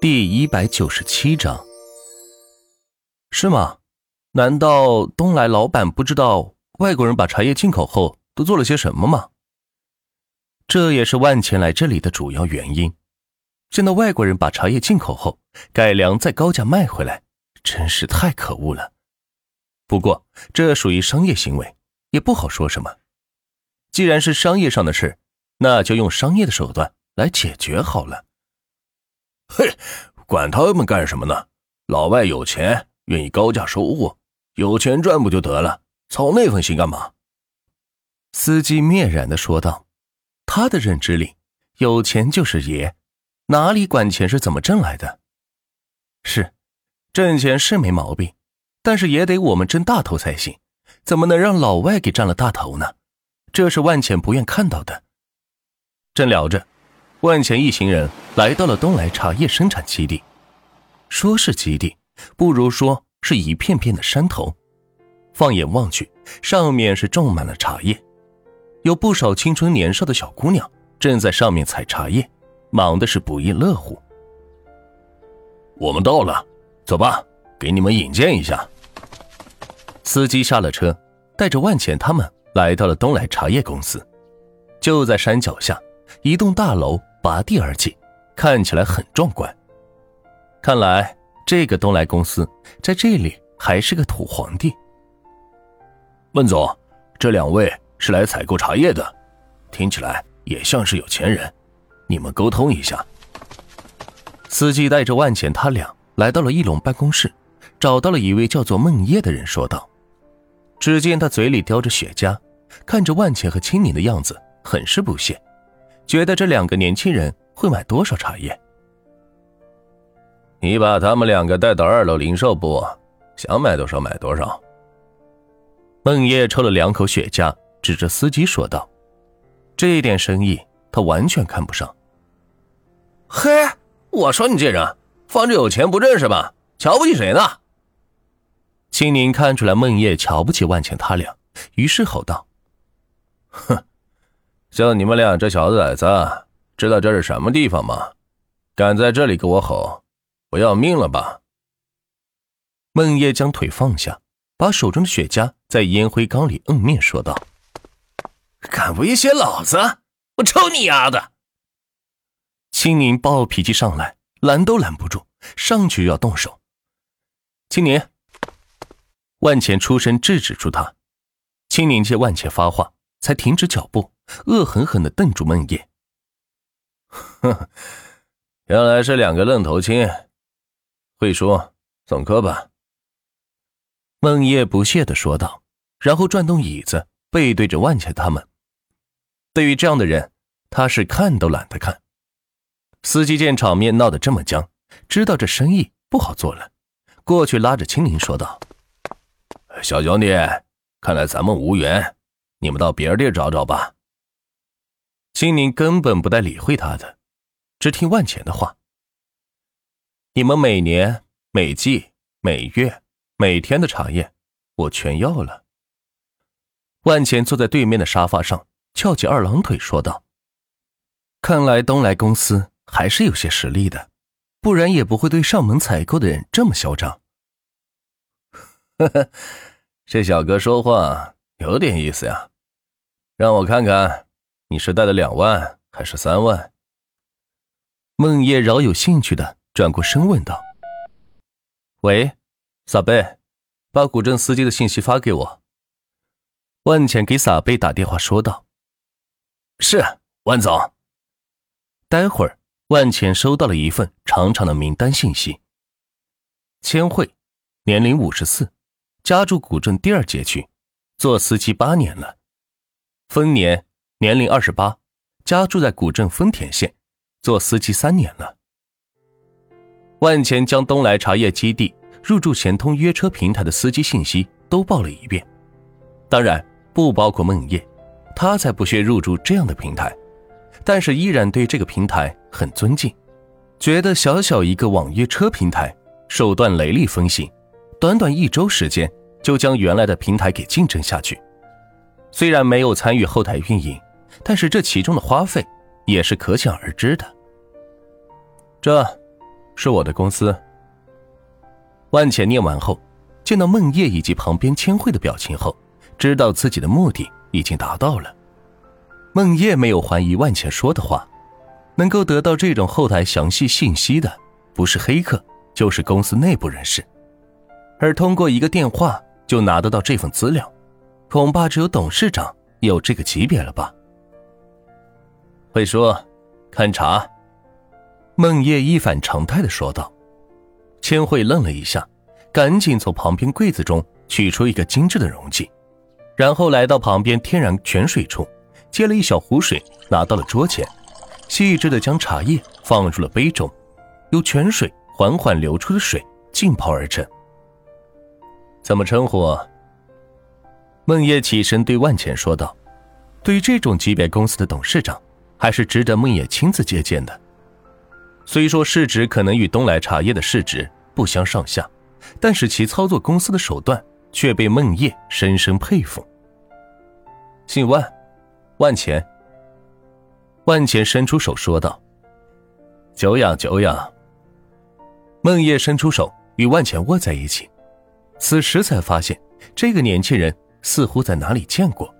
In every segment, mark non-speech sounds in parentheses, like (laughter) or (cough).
第一百九十七章，是吗？难道东来老板不知道外国人把茶叶进口后都做了些什么吗？这也是万钱来这里的主要原因。见到外国人把茶叶进口后改良再高价卖回来，真是太可恶了。不过这属于商业行为，也不好说什么。既然是商业上的事，那就用商业的手段来解决好了。嘿，管他们干什么呢？老外有钱，愿意高价收货，有钱赚不就得了？操那份心干嘛？司机蔑然的说道。他的认知里，有钱就是爷，哪里管钱是怎么挣来的？是，挣钱是没毛病，但是也得我们挣大头才行。怎么能让老外给占了大头呢？这是万钱不愿看到的。正聊着。万钱一行人来到了东来茶叶生产基地，说是基地，不如说是一片片的山头。放眼望去，上面是种满了茶叶，有不少青春年少的小姑娘正在上面采茶叶，忙的是不亦乐乎。我们到了，走吧，给你们引荐一下。司机下了车，带着万钱他们来到了东来茶叶公司，就在山脚下，一栋大楼。拔地而起，看起来很壮观。看来这个东来公司在这里还是个土皇帝。孟总，这两位是来采购茶叶的，听起来也像是有钱人，你们沟通一下。司机带着万钱他俩来到了翼龙办公室，找到了一位叫做孟叶的人，说道：“只见他嘴里叼着雪茄，看着万钱和青柠的样子，很是不屑。”觉得这两个年轻人会买多少茶叶？你把他们两个带到二楼零售部，想买多少买多少。孟叶抽了两口雪茄，指着司机说道：“这一点生意他完全看不上。”嘿，我说你这人，放着有钱不认识吧？瞧不起谁呢？青宁看出来孟叶瞧不起万钱他俩，于是吼道：“哼！”像你们俩这小崽子，知道这是什么地方吗？敢在这里给我吼，不要命了吧？孟叶将腿放下，把手中的雪茄在烟灰缸里摁灭，说道：“敢威胁老子，我抽你丫的！”青宁暴脾气上来，拦都拦不住，上去要动手。青宁，万钱出声制止住他。青宁见万钱发话，才停止脚步。恶狠狠的瞪住孟叶，哼，(laughs) 原来是两个愣头青，会说送客吧。孟叶不屑的说道，然后转动椅子，背对着万茜他们。对于这样的人，他是看都懒得看。司机见场面闹得这么僵，知道这生意不好做了，过去拉着青柠说道：“小兄弟，看来咱们无缘，你们到别地找找吧。”青宁根本不带理会他的，只听万钱的话。你们每年、每季、每月、每天的茶叶，我全要了。万钱坐在对面的沙发上，翘起二郎腿说道：“看来东来公司还是有些实力的，不然也不会对上门采购的人这么嚣张。”呵呵，这小哥说话有点意思呀，让我看看。你是带了两万还是三万？孟叶饶有兴趣的转过身问道：“喂，撒贝，把古镇司机的信息发给我。”万浅给撒贝打电话说道：“是，万总。”待会儿，万浅收到了一份长长的名单信息：千惠，年龄五十四，家住古镇第二街区，做司机八年了，丰年。年龄二十八，家住在古镇丰田县，做司机三年了。万钱将东来茶叶基地入驻贤通约车平台的司机信息都报了一遍，当然不包括孟叶，他才不屑入驻这样的平台，但是依然对这个平台很尊敬，觉得小小一个网约车平台手段雷厉风行，短短一周时间就将原来的平台给竞争下去，虽然没有参与后台运营。但是这其中的花费也是可想而知的。这，是我的公司。万茜念完后，见到孟叶以及旁边千惠的表情后，知道自己的目的已经达到了。孟叶没有怀疑万茜说的话，能够得到这种后台详细信息的，不是黑客，就是公司内部人士。而通过一个电话就拿得到这份资料，恐怕只有董事长有这个级别了吧？会说，看茶。孟叶一反常态的说道。千惠愣了一下，赶紧从旁边柜子中取出一个精致的容器，然后来到旁边天然泉水处，接了一小壶水，拿到了桌前，细致的将茶叶放入了杯中，由泉水缓缓流出的水浸泡而成。怎么称呼？孟叶起身对万钱说道：“对于这种级别公司的董事长，还是值得孟叶亲自接见的。”虽说市值可能与东来茶叶的市值不相上下，但是其操作公司的手段却被孟叶深深佩服。姓万，万钱。万钱伸出手说道：“久仰久仰。”孟叶伸出手与万钱握在一起，此时才发现这个年轻人似乎在哪里见过，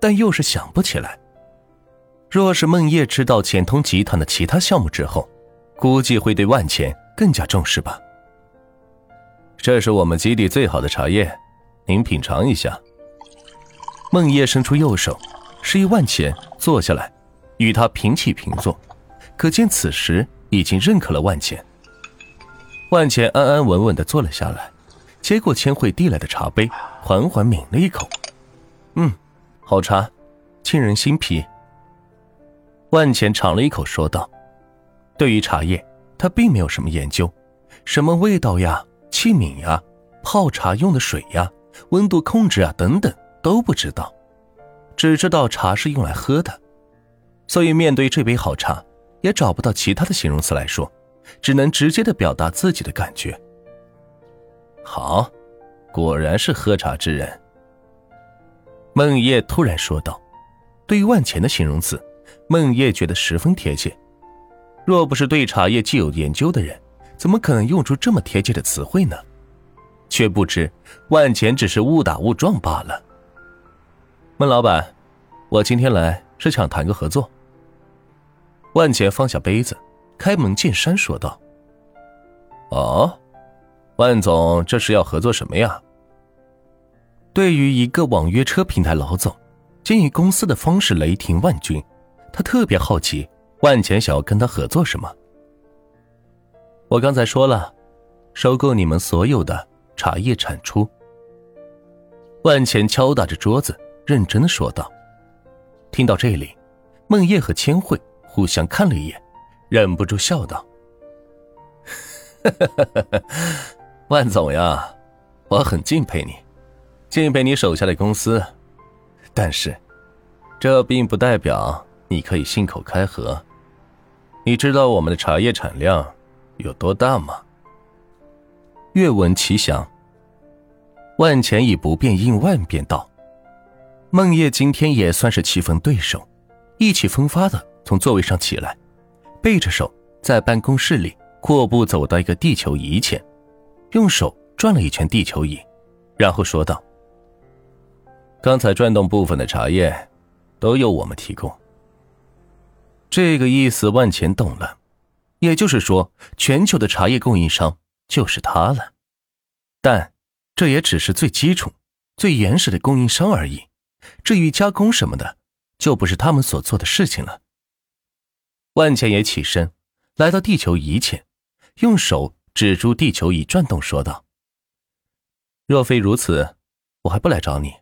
但又是想不起来。若是孟叶知道钱通集团的其他项目之后，估计会对万钱更加重视吧。这是我们基地最好的茶叶，您品尝一下。孟叶伸出右手，示意万钱坐下来，与他平起平坐，可见此时已经认可了万钱。万钱安安稳稳的坐了下来，接过千惠递来的茶杯，缓缓抿了一口，嗯，好茶，沁人心脾。万钱尝了一口，说道。对于茶叶，他并没有什么研究，什么味道呀、器皿呀、泡茶用的水呀、温度控制啊等等都不知道，只知道茶是用来喝的，所以面对这杯好茶，也找不到其他的形容词来说，只能直接的表达自己的感觉。好，果然是喝茶之人。孟叶突然说道：“对于万钱的形容词，孟叶觉得十分贴切。”若不是对茶叶既有研究的人，怎么可能用出这么贴切的词汇呢？却不知万钱只是误打误撞罢了。孟老板，我今天来是想谈个合作。万钱放下杯子，开门见山说道：“哦，万总这是要合作什么呀？”对于一个网约车平台老总，经营公司的方式雷霆万钧，他特别好奇。万钱想要跟他合作什么？我刚才说了，收购你们所有的茶叶产出。万钱敲打着桌子，认真的说道。听到这里，孟叶和千惠互相看了一眼，忍不住笑道：“ (laughs) 万总呀，我很敬佩你，敬佩你手下的公司，但是，这并不代表你可以信口开河。”你知道我们的茶叶产量有多大吗？愿闻其详。万钱以不变应万变道。孟叶今天也算是棋逢对手，意气风发的从座位上起来，背着手在办公室里阔步走到一个地球仪前，用手转了一圈地球仪，然后说道：“刚才转动部分的茶叶，都由我们提供。”这个意思万钱懂了，也就是说，全球的茶叶供应商就是他了。但这也只是最基础、最原始的供应商而已。至于加工什么的，就不是他们所做的事情了。万钱也起身，来到地球仪前，用手指住地球仪转动，说道：“若非如此，我还不来找你。”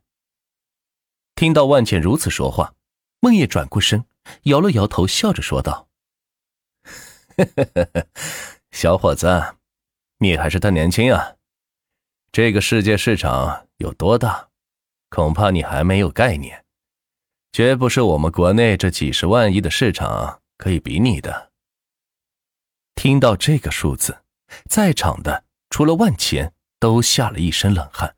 听到万茜如此说话，孟叶转过身。摇了摇头，笑着说道：“ (laughs) 小伙子，你还是太年轻啊！这个世界市场有多大，恐怕你还没有概念，绝不是我们国内这几十万亿的市场可以比拟的。”听到这个数字，在场的除了万钱，都吓了一身冷汗。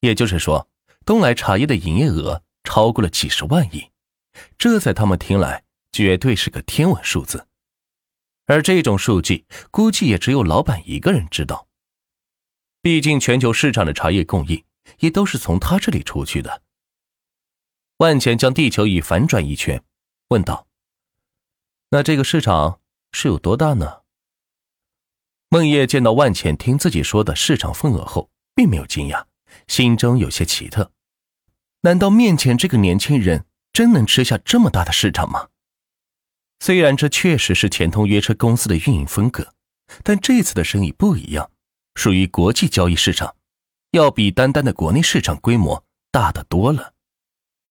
也就是说，东来茶叶的营业额超过了几十万亿。这在他们听来绝对是个天文数字，而这种数据估计也只有老板一个人知道。毕竟全球市场的茶叶供应也都是从他这里出去的。万钱将地球仪反转一圈，问道：“那这个市场是有多大呢？”孟叶见到万钱听自己说的市场份额后，并没有惊讶，心中有些奇特：难道面前这个年轻人真能吃下这么大的市场吗？虽然这确实是钱通约车公司的运营风格，但这次的生意不一样，属于国际交易市场，要比单单的国内市场规模大得多了。